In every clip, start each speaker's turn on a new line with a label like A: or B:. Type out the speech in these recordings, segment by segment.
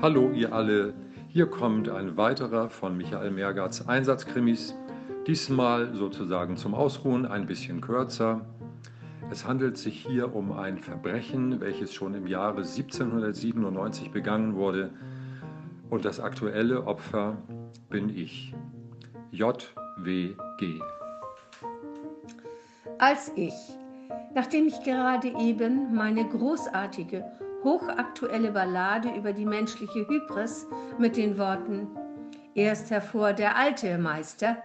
A: Hallo ihr alle, hier kommt ein weiterer von Michael Mergatz Einsatzkrimis, diesmal sozusagen zum Ausruhen ein bisschen kürzer. Es handelt sich hier um ein Verbrechen, welches schon im Jahre 1797 begangen wurde und das aktuelle Opfer bin ich, JWG.
B: Als ich, nachdem ich gerade eben meine großartige hochaktuelle Ballade über die menschliche Hybris mit den Worten Erst hervor der alte Meister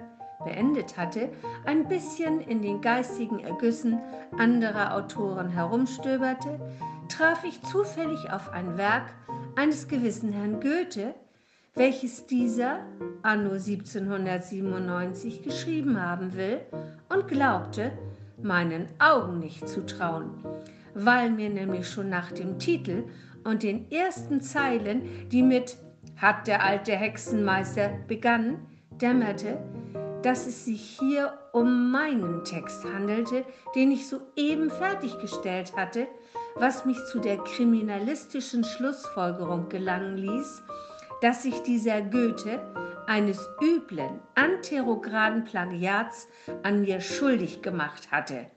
B: beendet hatte, ein bisschen in den geistigen Ergüssen anderer Autoren herumstöberte, traf ich zufällig auf ein Werk eines gewissen Herrn Goethe, welches dieser anno 1797 geschrieben haben will und glaubte, meinen Augen nicht zu trauen weil mir nämlich schon nach dem Titel und den ersten Zeilen, die mit hat der alte Hexenmeister begannen, dämmerte, dass es sich hier um meinen Text handelte, den ich soeben fertiggestellt hatte, was mich zu der kriminalistischen Schlussfolgerung gelangen ließ, dass sich dieser Goethe eines üblen, anterograden Plagiats an mir schuldig gemacht hatte.